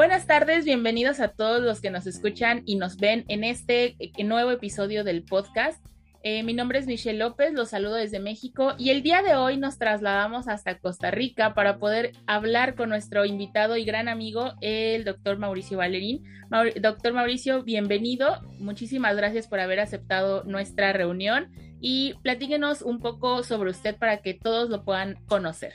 Buenas tardes, bienvenidos a todos los que nos escuchan y nos ven en este eh, nuevo episodio del podcast. Eh, mi nombre es Michelle López, los saludo desde México y el día de hoy nos trasladamos hasta Costa Rica para poder hablar con nuestro invitado y gran amigo, el doctor Mauricio Valerín. doctor Mauricio, bienvenido. Muchísimas gracias por haber aceptado nuestra reunión y platíquenos un poco sobre usted para que todos lo puedan conocer.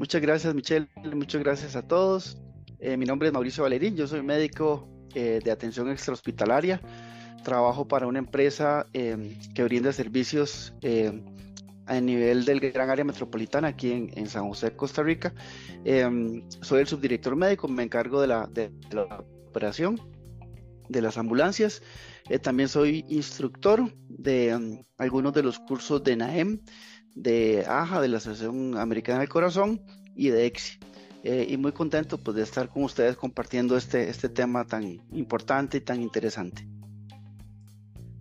Muchas gracias, Michelle. Muchas gracias a todos. Eh, mi nombre es Mauricio Valerín. Yo soy médico eh, de atención extrahospitalaria. Trabajo para una empresa eh, que brinda servicios a nivel del gran área metropolitana aquí en, San José, Costa Rica. soy el subdirector médico. Me encargo de la, operación de las ambulancias. también soy instructor de algunos de los cursos de NAEM de AJA, de la Asociación Americana del Corazón, y de EXI. Eh, y muy contento pues, de estar con ustedes compartiendo este, este tema tan importante y tan interesante.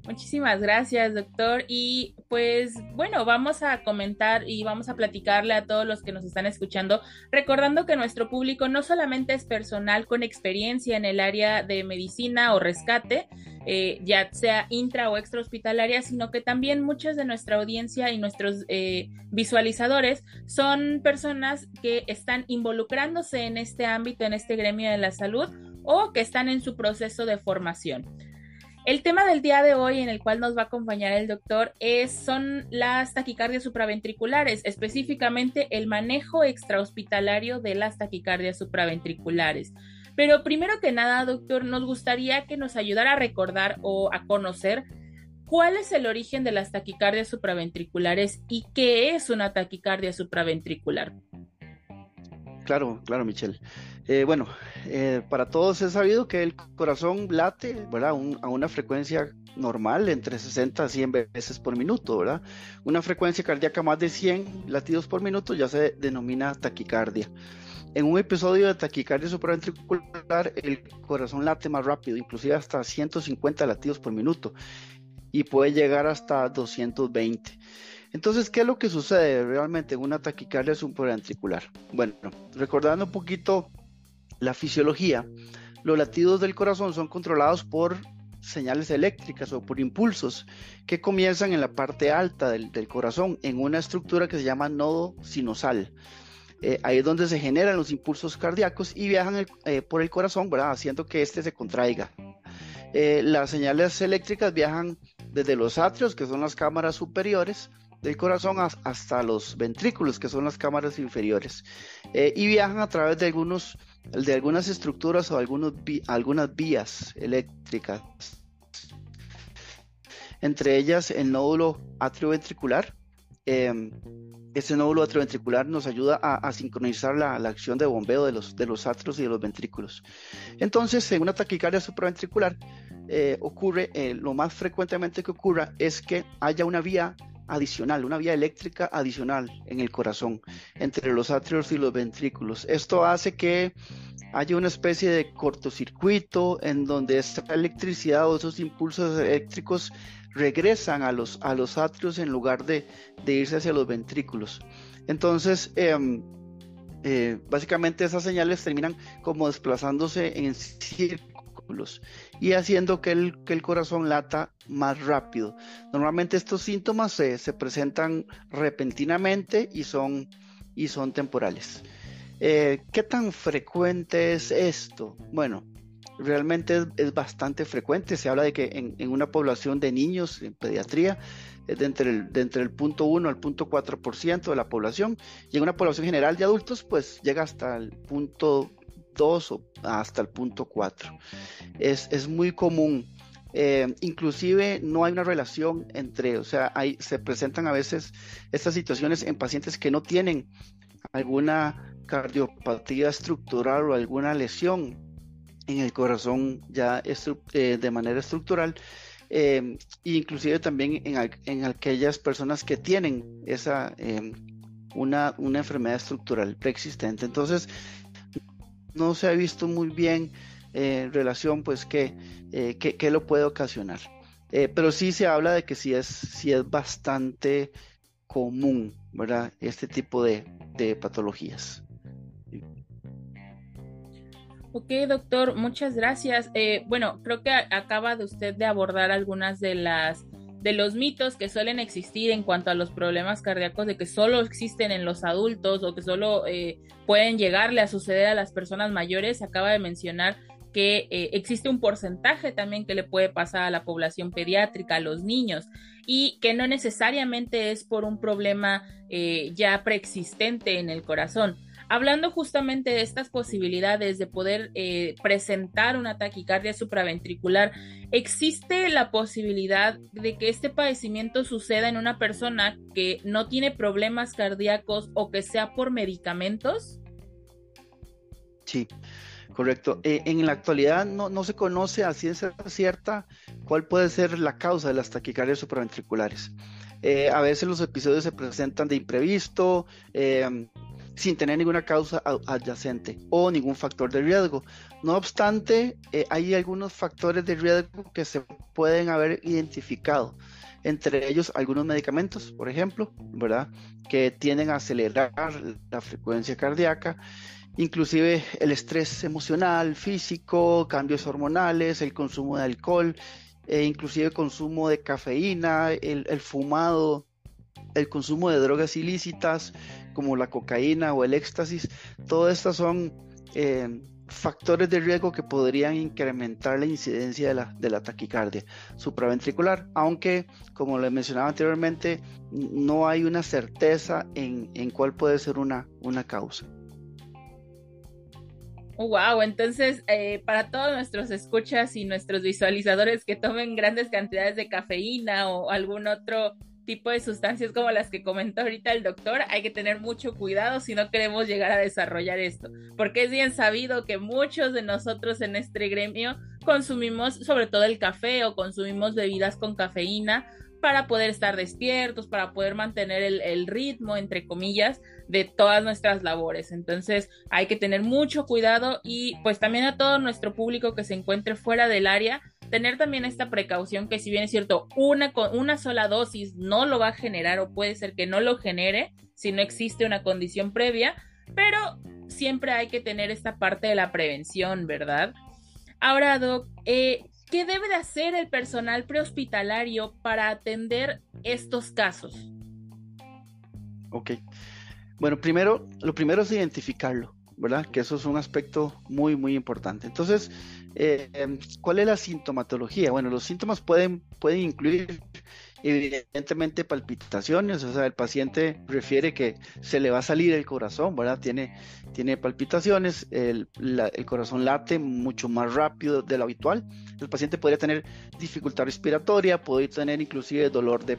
Muchísimas gracias, doctor. Y pues bueno, vamos a comentar y vamos a platicarle a todos los que nos están escuchando, recordando que nuestro público no solamente es personal con experiencia en el área de medicina o rescate, eh, ya sea intra o extra hospitalaria, sino que también muchos de nuestra audiencia y nuestros eh, visualizadores son personas que están involucrándose en este ámbito, en este gremio de la salud o que están en su proceso de formación. El tema del día de hoy en el cual nos va a acompañar el doctor es, son las taquicardias supraventriculares, específicamente el manejo extrahospitalario de las taquicardias supraventriculares. Pero primero que nada, doctor, nos gustaría que nos ayudara a recordar o a conocer cuál es el origen de las taquicardias supraventriculares y qué es una taquicardia supraventricular. Claro, claro, Michelle. Eh, bueno, eh, para todos es sabido que el corazón late, ¿verdad? a una frecuencia normal, entre 60 a 100 veces por minuto, ¿verdad? Una frecuencia cardíaca más de 100 latidos por minuto ya se denomina taquicardia. En un episodio de taquicardia supraventricular, el corazón late más rápido, inclusive hasta 150 latidos por minuto, y puede llegar hasta 220. Entonces, ¿qué es lo que sucede realmente en una taquicardia supraventricular? Bueno, recordando un poquito la fisiología, los latidos del corazón son controlados por señales eléctricas o por impulsos que comienzan en la parte alta del, corazón, en una estructura que se llama nodo sinusal. Eh, ahí es donde se generan los impulsos cardíacos y viajan eh, por el corazón, ¿verdad? haciendo que éste se contraiga. Eh, las señales eléctricas viajan desde los atrios, que son las cámaras superiores del corazón, hasta los ventrículos, que son las cámaras inferiores, y viajan a través de algunos de algunas estructuras o algunos algunas vías eléctricas. Entre ellas el nódulo atrioventricular. Eh, ese nódulo atrioventricular nos ayuda a, sincronizar la, acción de bombeo de los, de los atrios y de los ventrículos. Entonces, en una taquicardia supraventricular eh, ocurre, eh, lo más frecuentemente que ocurra es que haya una vía adicional, una vía eléctrica adicional en el corazón, entre los atrios y los ventrículos. Esto hace que haya una especie de cortocircuito en donde esta electricidad o esos impulsos eléctricos regresan a los, a los atrios en lugar de, irse hacia los ventrículos. Entonces, em, eh, básicamente esas señales terminan como desplazándose en círculos y haciendo que el, que el corazón lata más rápido. Normalmente estos síntomas se, presentan repentinamente y son, y son temporales. Eh, ¿Qué tan frecuente es esto? Bueno, realmente es, bastante frecuente. Se habla de que en, una población de niños en pediatría es de entre el, de entre el punto 1 al punto 4% de la población y en una población general de adultos pues llega hasta el punto 2 o hasta el punto 4. Es, es muy común. Eh, inclusive no hay una relación entre, o sea, hay, se presentan a veces estas situaciones en pacientes que no tienen alguna cardiopatía estructural o alguna lesión en el corazón ya eh, de manera estructural, eh, inclusive también en, en, aquellas personas que tienen esa una, una enfermedad estructural preexistente. Entonces, no se ha visto muy bien eh, en relación, pues, qué, eh, lo puede ocasionar. Eh, pero sí se habla de que sí es, sí es bastante común, ¿verdad? Este tipo de, patologías. Ok, doctor, muchas gracias. Bueno, creo que acaba de usted de abordar algunas de las de los mitos que suelen existir en cuanto a los problemas cardíacos de que solo existen en los adultos o que solo eh, pueden llegarle a suceder a las personas mayores. Acaba de mencionar que eh, existe un porcentaje también que le puede pasar a la población pediátrica, a los niños, y que no necesariamente es por un problema eh, ya preexistente en el corazón. Hablando justamente de estas posibilidades de poder eh, presentar una taquicardia supraventricular, ¿existe la posibilidad de que este padecimiento suceda en una persona que no tiene problemas cardíacos o que sea por medicamentos? Sí, correcto. Eh, en la actualidad no, se conoce a ciencia cierta cuál puede ser la causa de las taquicardias supraventriculares. Eh, a veces los episodios se presentan de imprevisto, sin tener ninguna causa adyacente o ningún factor de riesgo. No obstante, eh, hay algunos factores de riesgo que se pueden haber identificado, entre ellos algunos medicamentos, por ejemplo, ¿verdad? Que tienden a acelerar la frecuencia cardíaca, inclusive el estrés emocional, físico, cambios hormonales, el consumo de alcohol, e inclusive consumo de cafeína, el fumado, el consumo de drogas ilícitas, como la cocaína o el éxtasis, todas estas son eh, factores de riesgo que podrían incrementar la incidencia de la, de la taquicardia supraventricular, aunque, como le mencionaba anteriormente, no hay una certeza en, en cuál puede ser una, una causa. Wow, entonces eh, para todos nuestros escuchas y nuestros visualizadores que tomen grandes cantidades de cafeína o algún otro tipo de sustancias como las que comentó ahorita el doctor, hay que tener mucho cuidado si no queremos llegar a desarrollar esto, porque es bien sabido que muchos de nosotros en este gremio consumimos sobre todo el café o consumimos bebidas con cafeína para poder estar despiertos, para poder mantener el, el, ritmo, entre comillas, de todas nuestras labores. Entonces hay que tener mucho cuidado y pues también a todo nuestro público que se encuentre fuera del área, tener también esta precaución que si bien es cierto, una, una sola dosis no lo va a generar o puede ser que no lo genere si no existe una condición previa, pero siempre hay que tener esta parte de la prevención, ¿verdad? Ahora, Doc, eh, ¿qué debe de hacer el personal prehospitalario para atender estos casos? Ok. Bueno, primero, lo primero es identificarlo, ¿verdad? Que eso es un aspecto muy, muy importante. Entonces, eh, em, ¿Cuál es la sintomatología? Bueno, los síntomas pueden, pueden incluir evidentemente palpitaciones, o sea, el paciente refiere que se le va a salir el corazón, ¿verdad? Tiene, tiene palpitaciones, el, el, corazón late mucho más rápido de lo habitual, el paciente podría tener dificultad respiratoria, podría tener inclusive dolor de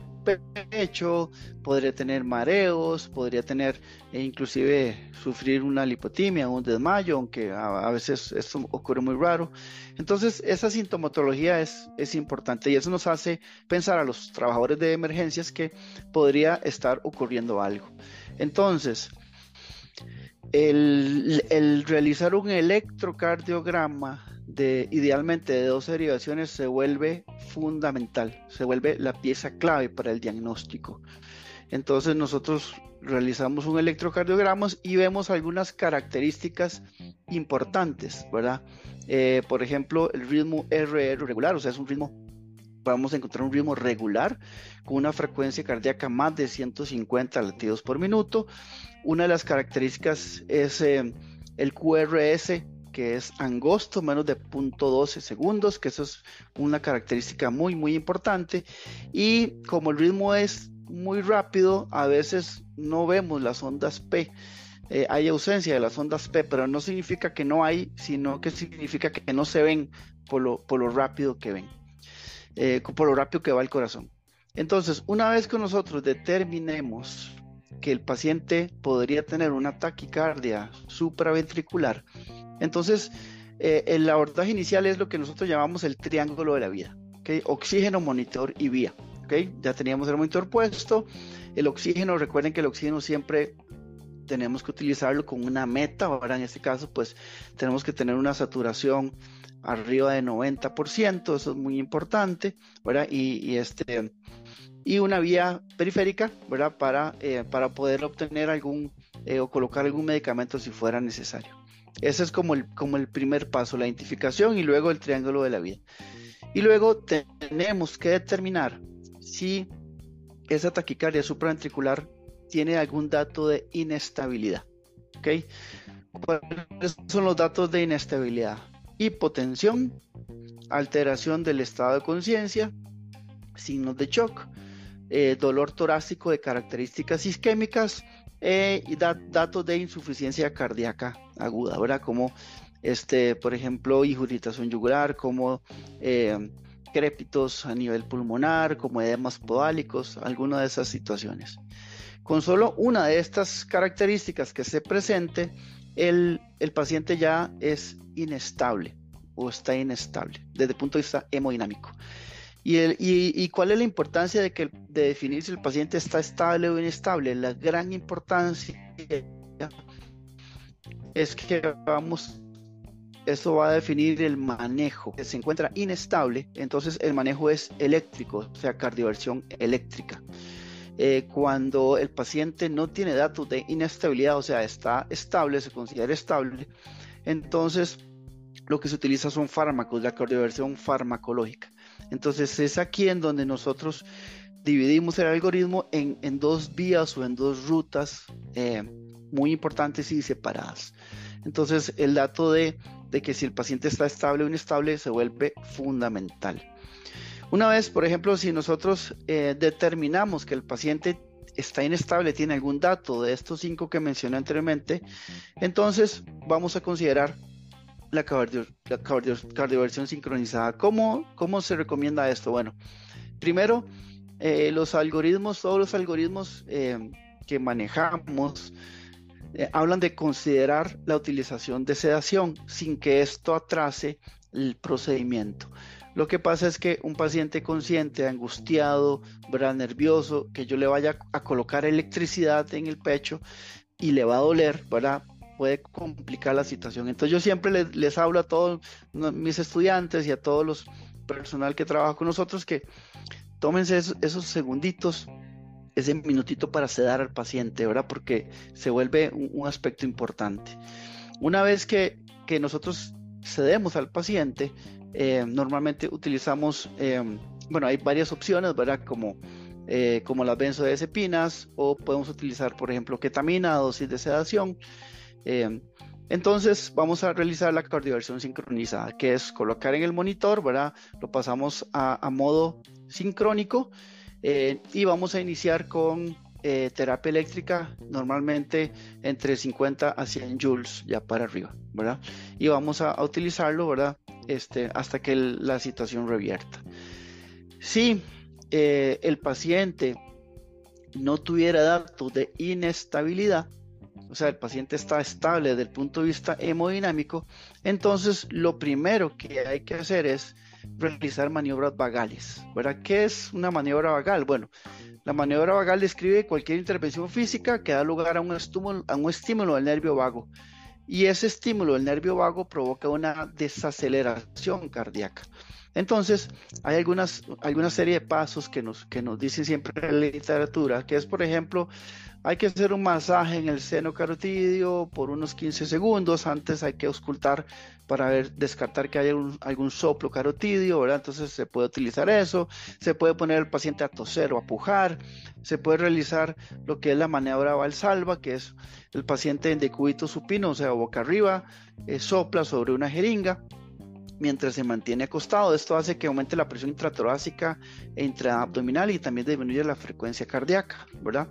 pecho, podría tener mareos, podría tener e inclusive sufrir una lipotimia, un desmayo, aunque a, veces esto ocurre muy raro. Entonces, esa sintomatología es, es importante y eso nos hace pensar a los trabajadores de emergencias que podría estar ocurriendo algo. Entonces, el, el realizar un electrocardiograma de idealmente de dos derivaciones se vuelve fundamental, se vuelve la pieza clave para el diagnóstico. Entonces nosotros realizamos un electrocardiograma y vemos algunas características importantes, ¿verdad? Eh, por ejemplo, el ritmo RR regular, o sea, es un ritmo, a encontrar un ritmo regular con una frecuencia cardíaca más de 150 latidos por minuto. Una de las características es eh, el QRS que es angosto, menos de 0.12 segundos, que eso es una característica muy, muy importante. Y como el ritmo es muy rápido, a veces no vemos las ondas P. Eh, hay ausencia de las ondas P, pero no significa que no hay, sino que significa que no se ven por lo, por lo rápido que ven, eh, por lo rápido que va el corazón. Entonces, una vez que nosotros determinemos que el paciente podría tener una taquicardia supraventricular, entonces, eh, el abordaje inicial es lo que nosotros llamamos el triángulo de la vida. Oxígeno, monitor y vía. Ya teníamos el monitor puesto. El oxígeno, recuerden que el oxígeno siempre tenemos que utilizarlo con una meta. Ahora en este caso, pues tenemos que tener una saturación arriba de 90%, eso es muy importante, ¿verdad? Y, este, y una vía periférica, ¿verdad? Para, eh, para poder obtener algún eh, o colocar algún medicamento si fuera necesario. Ese es como el, como el primer paso, la identificación y luego el triángulo de la vida. Y luego tenemos que determinar si esa taquicardia supraventricular tiene algún dato de inestabilidad. ¿Ok? ¿Cuáles son los datos de inestabilidad? Hipotensión, alteración del estado de conciencia, signos de shock, eh, dolor torácico de características isquémicas eh, y datos de insuficiencia cardíaca aguda. Como, este, por ejemplo, injuritación yugular, como eh, crépitos a nivel pulmonar, como edemas podálicos, alguna de esas situaciones. Con solo una de estas características que se presente, el, paciente ya es inestable o está inestable desde el punto de vista hemodinámico. Y, y, cuál es la importancia de, que, de definir si el paciente está estable o inestable? La gran importancia es que vamos, esto va a definir el manejo. Que se encuentra inestable, entonces el manejo es eléctrico, o sea, cardioversión eléctrica. Eh, cuando el paciente no tiene datos de inestabilidad, o sea, está estable, se considera estable, entonces lo que se utiliza son fármacos, la cardioversión farmacológica. Entonces es aquí en donde nosotros dividimos el algoritmo en, dos vías o en dos rutas eh, muy importantes y separadas. Entonces el dato de, de que si el paciente está estable o inestable se vuelve fundamental. Una vez, por ejemplo, si nosotros eh, determinamos que el paciente está inestable, tiene algún dato de estos cinco que mencioné anteriormente, entonces vamos a considerar la, cardioversión sincronizada. ¿Cómo, ¿Cómo, se recomienda esto? Bueno, primero, eh, los algoritmos, todos los algoritmos eh, que manejamos, hablan de considerar la utilización de sedación sin que esto atrase el procedimiento. Lo que pasa es que un paciente consciente, angustiado, ¿verdad? nervioso, que yo le vaya a colocar electricidad en el pecho y le va a doler, ¿verdad? puede complicar la situación. Entonces yo siempre les, hablo a todos mis estudiantes y a todos los personal que trabaja con nosotros que tómense esos, segunditos, ese minutito para sedar al paciente, ¿verdad? Porque se vuelve un, aspecto importante. Una vez que, que nosotros cedemos al paciente, eh, normalmente utilizamos, eh, bueno, hay varias opciones, ¿verdad? Como, eh, como las benzodiazepinas o podemos utilizar, por ejemplo, ketamina, dosis de sedación. entonces vamos a realizar la cardioversión sincronizada, que es colocar en el monitor, ¿verdad? Lo pasamos a, a modo sincrónico y vamos a iniciar con terapia eléctrica normalmente entre 50 a 100 joules ya para arriba, ¿verdad? Y vamos a, a utilizarlo, ¿verdad? Este, hasta que la situación revierta. Si eh, el paciente no tuviera datos de inestabilidad, o sea, el paciente está estable desde el punto de vista hemodinámico, entonces lo primero que hay que hacer es realizar maniobras vagales. ¿verdad? ¿Qué es una maniobra vagal? Bueno, la maniobra vagal describe cualquier intervención física que da lugar a un estímulo, a del nervio vago y ese estímulo del nervio vago provoca una desaceleración cardíaca. Entonces, hay algunas, alguna serie de pasos que nos, que nos dicen siempre la literatura, que es, por ejemplo, hay que hacer un masaje en el seno carotidio por unos 15 segundos. Antes hay que auscultar para descartar que haya algún soplo carotidio, ¿verdad? Entonces se puede utilizar eso. Se puede poner al paciente a toser o a pujar. Se puede realizar lo que es la maniobra valsalva, que es el paciente en decúbito supino, o sea, boca arriba, eh, sopla sobre una jeringa mientras se mantiene acostado. Esto hace que aumente la presión intratorácica e intraabdominal y también disminuye la frecuencia cardíaca, ¿verdad?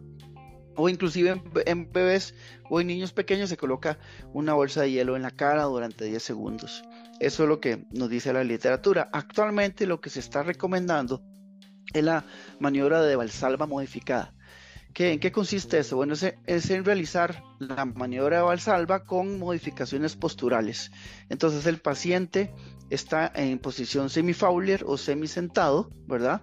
O inclusive en, bebés o en niños pequeños se coloca una bolsa de hielo en la cara durante 10 segundos. Eso es lo que nos dice la literatura. Actualmente lo que se está recomendando es la maniobra de valsalva modificada. ¿En qué consiste eso? Bueno, es, en realizar la maniobra de valsalva con modificaciones posturales. Entonces el paciente está en posición semi-Fowler o semi-sentado, ¿verdad?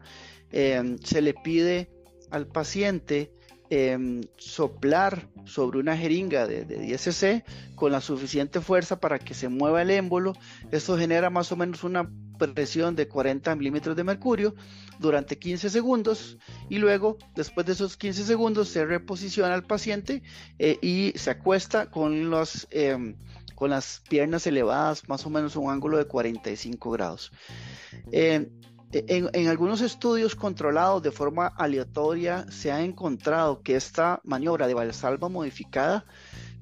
Eh, se le pide al paciente Em, soplar sobre una jeringa de, 10 cc con la suficiente fuerza para que se mueva el émbolo. Esto genera más o menos una presión de 40 milímetros de mercurio. durante 15 segundos y luego, después de esos 15 segundos, se reposiciona al paciente eh, y se acuesta con, los, em, con las piernas elevadas, más o menos un ángulo de 45 grados. En, en, algunos estudios controlados de forma aleatoria se ha encontrado que esta maniobra de valsalva modificada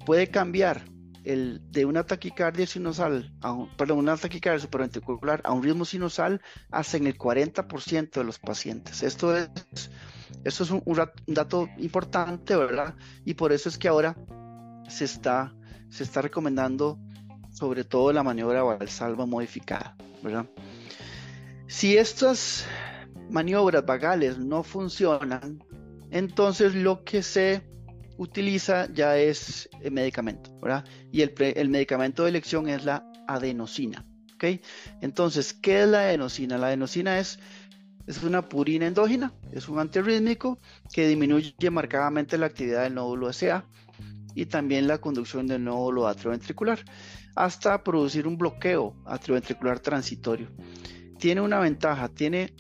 puede cambiar el, de una taquicardia sinusal, a perdón, una taquicardia supraventricular a un ritmo sinusal hasta en el 40% de los pacientes. Esto es, esto es un, dato importante, ¿verdad? Y por eso es que ahora se está, se está recomendando sobre todo la maniobra valsalva modificada, ¿verdad? Si estas maniobras vagales no funcionan, entonces lo que se utiliza ya es el medicamento, ¿verdad? Y el, el medicamento de elección es la adenosina, ¿ok? Entonces, ¿qué es la adenosina? La adenosina es, es una purina endógena, es un antirrítmico que disminuye marcadamente la actividad del nódulo SA y también la conducción del nódulo atrioventricular hasta producir un bloqueo atrioventricular transitorio. Tiene una ventaja, tiene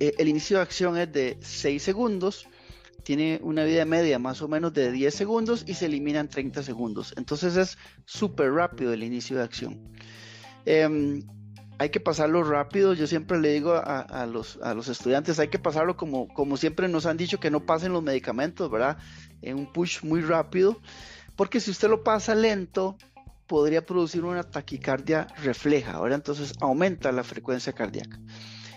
eh, el inicio de acción es de 6 segundos tiene una vida media más o menos de 10 segundos y se elimina en 30 segundos. Entonces es súper rápido el inicio de acción. Em, hay que pasarlo rápido. Yo siempre le digo a, los, a, los, estudiantes, hay que pasarlo como, como siempre nos han dicho que no pasen los medicamentos, ¿verdad? En un push muy rápido. Porque si usted lo pasa lento, podría producir una taquicardia refleja, ¿verdad? Entonces aumenta la frecuencia cardíaca.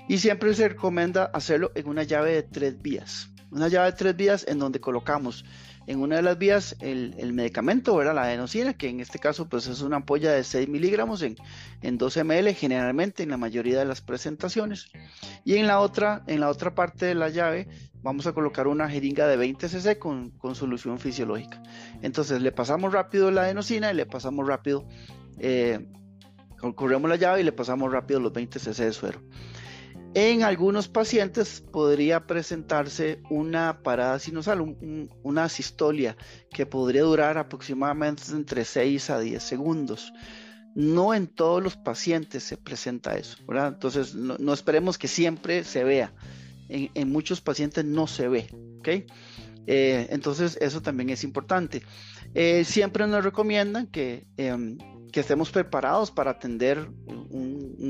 Y siempre se recomienda hacerlo en una llave de tres vías una llave de tres vías en donde colocamos en una de las vías el, medicamento, ¿verdad? la adenosina, que en este caso pues es una ampolla de 6 miligramos en, en 12 ml generalmente en la mayoría de las presentaciones. Y en la otra, en la otra parte de la llave vamos a colocar una jeringa de 20 cc con, con solución fisiológica. Entonces le pasamos rápido la adenosina y le pasamos rápido, eh, corremos la llave y le pasamos rápido los 20 cc de suero. En algunos pacientes podría presentarse una parada sinusal, una sistolia que podría durar aproximadamente entre 6 a 10 segundos. No en todos los pacientes se presenta eso, ¿verdad? Entonces no, esperemos que siempre se vea. En, muchos pacientes no se ve, ¿ok? Eh, entonces eso también es importante. Eh, siempre nos recomiendan que em, que estemos preparados para atender un,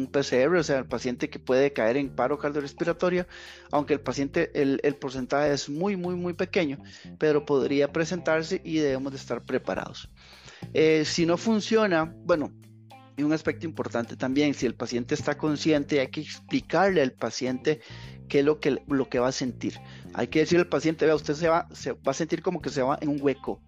PCR, o sea, el paciente que puede caer en paro cardiorrespiratorio, aunque el paciente, el, porcentaje es muy, muy, muy pequeño, pero podría presentarse y debemos de estar preparados. Eh, si no funciona, bueno, y un aspecto importante también, si el paciente está consciente, hay que explicarle al paciente qué es lo que, lo que va a sentir. Hay que decirle al paciente, vea, usted se va, se va a sentir como que se va en un hueco.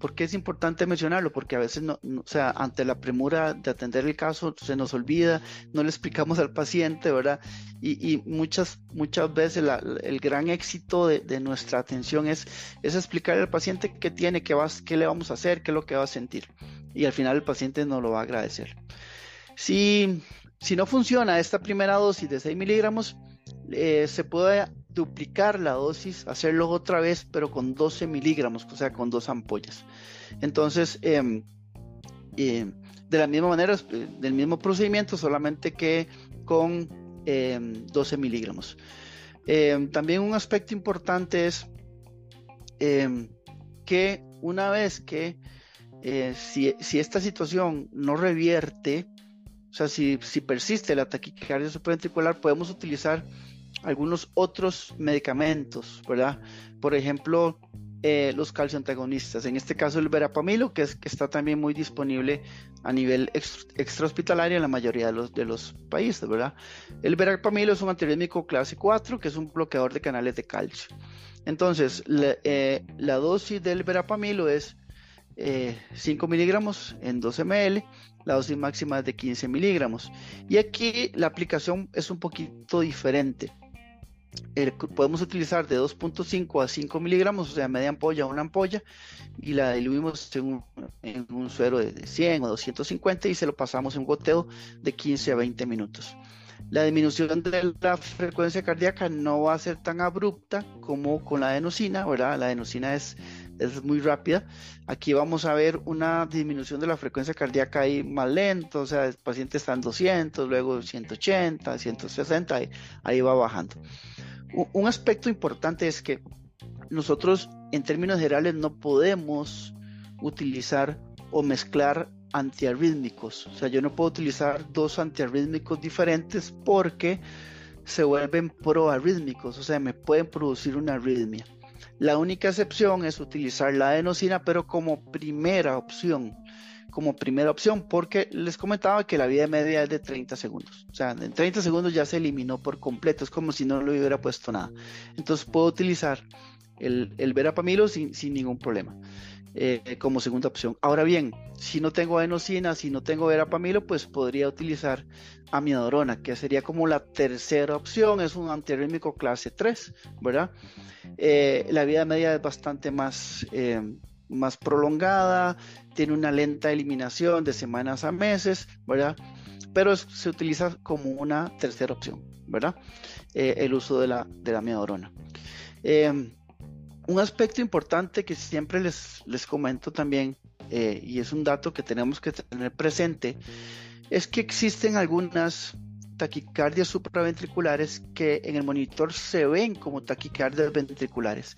¿Por qué es importante mencionarlo? Porque a veces, o sea, ante la premura de atender el caso, se nos olvida, no le explicamos al paciente, ¿verdad? Y, muchas, muchas veces el gran éxito de, nuestra atención es, es explicarle al paciente qué tiene, qué le vamos a hacer, qué es lo que va a sentir. Y al final el paciente nos lo va a agradecer. Si, si no funciona esta primera dosis de 6 miligramos, eh, se puede duplicar la dosis, hacerlo otra vez, pero con 12 miligramos, o sea, con dos ampollas. Entonces, em, em, de la misma manera, eh, del mismo procedimiento, solamente que con 12 em, miligramos. también un aspecto importante es que una vez que eh, si, si, esta situación no revierte, o sea, si, si persiste la taquicardia supraventricular, podemos utilizar algunos otros medicamentos, ¿verdad? Por ejemplo, eh, los calcioantagonistas, en este caso el verapamilo, que, es, que está también muy disponible a nivel extrahospitalario en la mayoría de los, de los países, ¿verdad? El verapamilo es un antirrítmico clase 4, que es un bloqueador de canales de calcio. Entonces, la, eh, dosis del verapamilo es 5 eh, miligramos en 12 ml, la dosis máxima es de 15 miligramos. Y aquí la aplicación es un poquito diferente podemos utilizar de 2.5 a 5 miligramos, o sea, media ampolla una ampolla, y la diluimos en un, suero de 100 o 250 y se lo pasamos en un goteo de 15 a 20 minutos. La disminución de la frecuencia cardíaca no va a ser tan abrupta como con la adenosina, ¿verdad? La adenosina es es muy rápida. Aquí vamos a ver una disminución de la frecuencia cardíaca ahí más lento, o sea, el paciente está en 200, luego 180, 160, ahí, ahí va bajando. Un aspecto importante es que nosotros en términos generales no podemos utilizar o mezclar antiarrítmicos. O sea, yo no puedo utilizar dos antiarrítmicos diferentes porque se vuelven proarrítmicos, o sea, me pueden producir una arritmia. La única excepción es utilizar la adenosina, pero como primera opción, como primera opción, porque les comentaba que la vida media es de 30 segundos. O sea, en 30 segundos ya se eliminó por completo, es como si no le hubiera puesto nada. Entonces puedo utilizar el, el verapamilo sin, sin ningún problema. Eh, como segunda opción. Ahora bien, si no tengo adenosina, si no tengo verapamilo, pues podría utilizar amiodarona, que sería como la tercera opción, es un antiarrítmico clase 3, ¿verdad? Eh, la vida media es bastante más, eh, más prolongada, tiene una lenta eliminación de semanas a meses, ¿verdad? Pero se utiliza como una tercera opción, ¿verdad? el uso de la, de la un aspecto importante que siempre les, les comento también, eh, y es un dato que tenemos que tener presente, es que existen algunas taquicardias supraventriculares que en el monitor se ven como taquicardias ventriculares.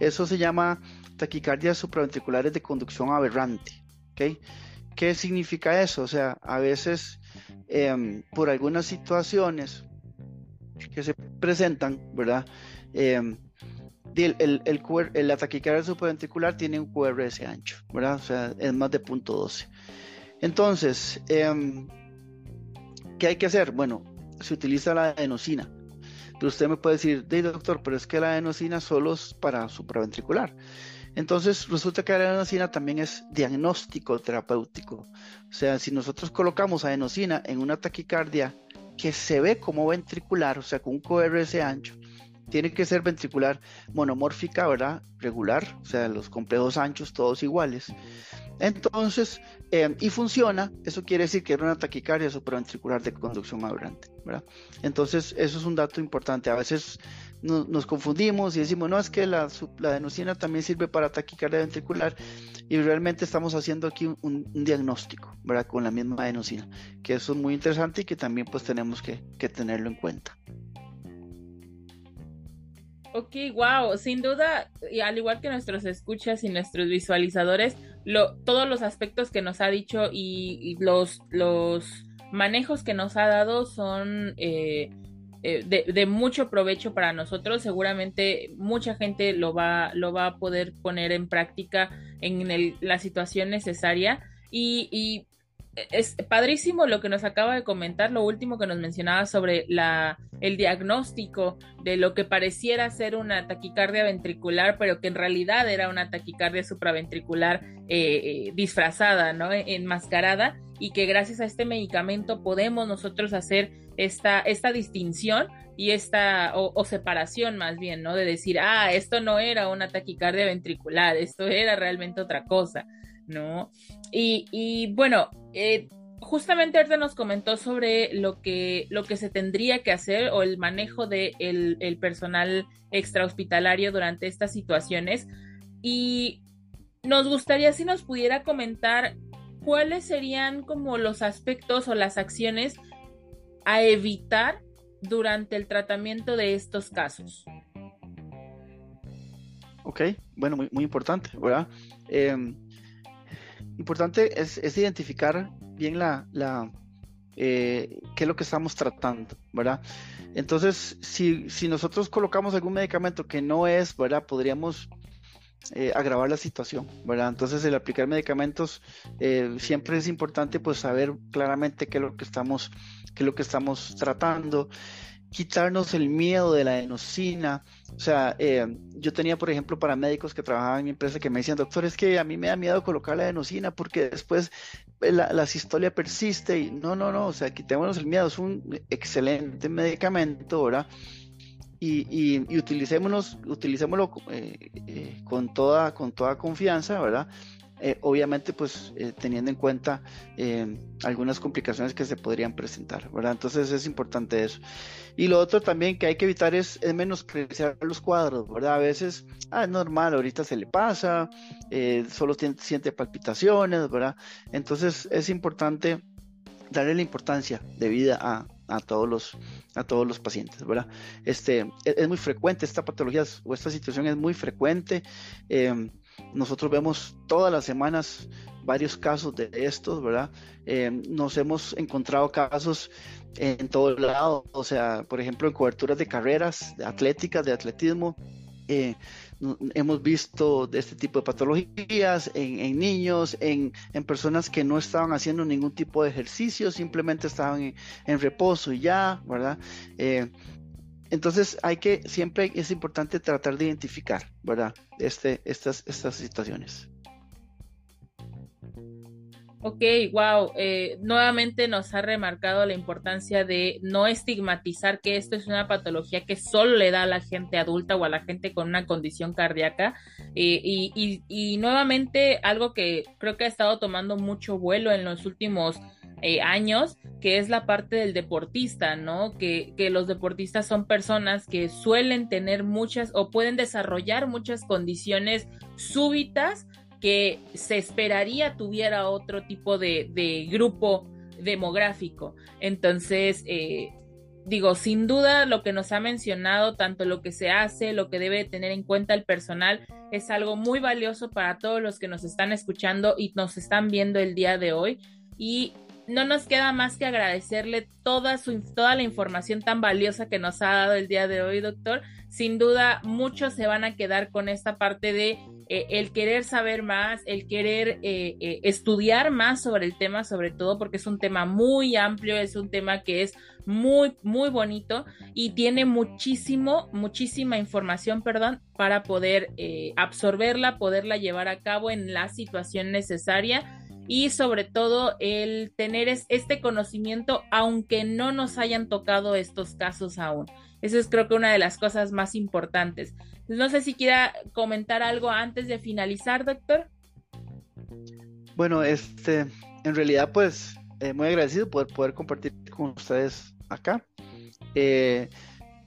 Eso se llama taquicardias supraventriculares de conducción aberrante. ¿Qué significa eso? O sea, a veces em, por algunas situaciones que se presentan, ¿verdad? Em, el, el, la taquicardia supraventricular tiene un QRS ancho, ¿verdad? O sea, es más de punto 12. Entonces, em, ¿qué hay que hacer? Bueno, se utiliza la adenosina. Pero usted me puede decir, doctor, pero es que la adenosina solo es para supraventricular. Entonces, resulta que la adenosina también es diagnóstico terapéutico. O sea, si nosotros colocamos adenosina en una taquicardia que se ve como ventricular, o sea, con un QRS ancho, tiene que ser ventricular monomórfica, ¿verdad? Regular, o sea, los complejos anchos todos iguales. Entonces, em, y funciona, eso quiere decir que era una taquicardia supraventricular de conducción aberrante, ¿verdad? Entonces, eso es un dato importante. A veces nos confundimos y decimos, no, es que la, la también sirve para taquicardia ventricular y realmente estamos haciendo aquí un, diagnóstico, ¿verdad? Con la misma adenosina, que eso es muy interesante y que también pues tenemos que tenerlo en cuenta. Ok, wow, sin duda, y al igual que nuestros escuchas y nuestros visualizadores, lo, todos los aspectos que nos ha dicho y, los, los manejos que nos ha dado son eh, eh, de, mucho provecho para nosotros. Seguramente mucha gente lo va, lo va a poder poner en práctica en la situación necesaria. Y es padrísimo lo que nos acaba de comentar, lo último que nos mencionaba sobre la, el diagnóstico de lo que pareciera ser una taquicardia ventricular, pero que en realidad era una taquicardia supraventricular eh, eh, disfrazada, ¿no? Enmascarada, y que gracias a este medicamento podemos nosotros hacer esta, esta distinción y esta, o, separación más bien, ¿no? De decir, ah, esto no era una taquicardia ventricular, esto era realmente otra cosa. ¿No? Y, bueno, eh, justamente ahorita nos comentó sobre lo que, lo que se tendría que hacer o el manejo del de el personal extrahospitalario durante estas situaciones. Y nos gustaría si nos pudiera comentar cuáles serían como los aspectos o las acciones a evitar durante el tratamiento de estos casos. Ok, bueno, muy, muy importante, ¿verdad? Em, importante es, identificar bien la, eh, qué es lo que estamos tratando, ¿verdad? Entonces, si, si, nosotros colocamos algún medicamento que no es, ¿verdad? Podríamos eh, agravar la situación, ¿verdad? Entonces, el aplicar medicamentos eh, siempre es importante, pues, saber claramente qué es lo que estamos, qué es lo que estamos tratando quitarnos el miedo de la enosina. O sea, eh, yo tenía, por ejemplo, paramédicos que trabajaban en mi empresa que me decían, doctor, es que a mí me da miedo colocar la enosina porque después eh, la, la sistolia persiste. Y no, no, no, o sea, quitémonos el miedo, es un excelente medicamento, ¿verdad? Y, y, y utilicémonos, utilicémoslo eh, con, toda, con toda confianza, ¿verdad? Eh, obviamente pues eh, teniendo en cuenta eh, algunas complicaciones que se podrían presentar, ¿verdad? Entonces es importante eso. Y lo otro también que hay que evitar es, es menospreciar los cuadros, ¿verdad? A veces, ah, es normal, ahorita se le pasa, solo siente palpitaciones, ¿verdad? Entonces es importante darle la importancia de vida a, a todos los a todos los pacientes, ¿verdad? Este es, es muy frecuente esta patología o esta situación es muy frecuente. Eh, nosotros vemos todas las semanas varios casos de estos, ¿verdad? Eh, nos hemos encontrado casos en todo lado, o sea, por ejemplo, en coberturas de carreras de atléticas, de atletismo. Eh, hemos visto de este tipo de patologías en, niños, en, personas que no estaban haciendo ningún tipo de ejercicio, simplemente estaban en, reposo y ya, ¿verdad? Eh, entonces hay que, siempre es importante tratar de identificar, ¿verdad? Este, estas, estas situaciones. Ok, wow. Eh, nuevamente nos ha remarcado la importancia de no estigmatizar que esto es una patología que solo le da a la gente adulta o a la gente con una condición cardíaca. Eh, y, y, nuevamente algo que creo que ha estado tomando mucho vuelo en los últimos eh, años, que es la parte del deportista, ¿no? Que, que los deportistas son personas que suelen tener muchas o pueden desarrollar muchas condiciones súbitas que se esperaría tuviera otro tipo de, de grupo demográfico. Entonces, eh, digo, sin duda lo que nos ha mencionado, tanto lo que se hace, lo que debe tener en cuenta el personal, es algo muy valioso para todos los que nos están escuchando y nos están viendo el día de hoy. Y no nos queda más que agradecerle toda, su, toda la información tan valiosa que nos ha dado el día de hoy, doctor. Sin duda, muchos se van a quedar con esta parte de eh, el querer saber más, el querer eh, eh, estudiar más sobre el tema, sobre todo porque es un tema muy amplio, es un tema que es muy, muy bonito y tiene muchísimo, muchísima información, perdón, para poder absorberla, poderla llevar a cabo en la situación necesaria y sobre todo el tener este conocimiento aunque no nos hayan tocado estos casos aún. Eso es creo que una de las cosas más importantes. No sé si quiera comentar algo antes de finalizar, doctor. Bueno, este, en realidad pues eh, muy agradecido por poder compartir con ustedes acá. Eh,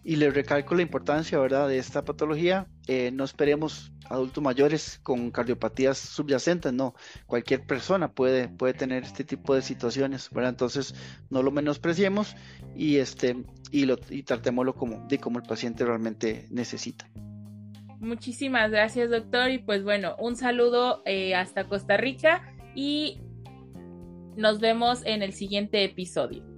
y les recalco la importancia, ¿verdad?, de esta patología. Eh, no esperemos adultos mayores con cardiopatías subyacentes, no. Cualquier persona puede, puede tener este tipo de situaciones, ¿verdad? Entonces, no lo menospreciemos y, este, y, lo, y tratémoslo como, de como el paciente realmente necesita. Muchísimas gracias, doctor. Y pues bueno, un saludo eh, hasta Costa Rica y nos vemos en el siguiente episodio.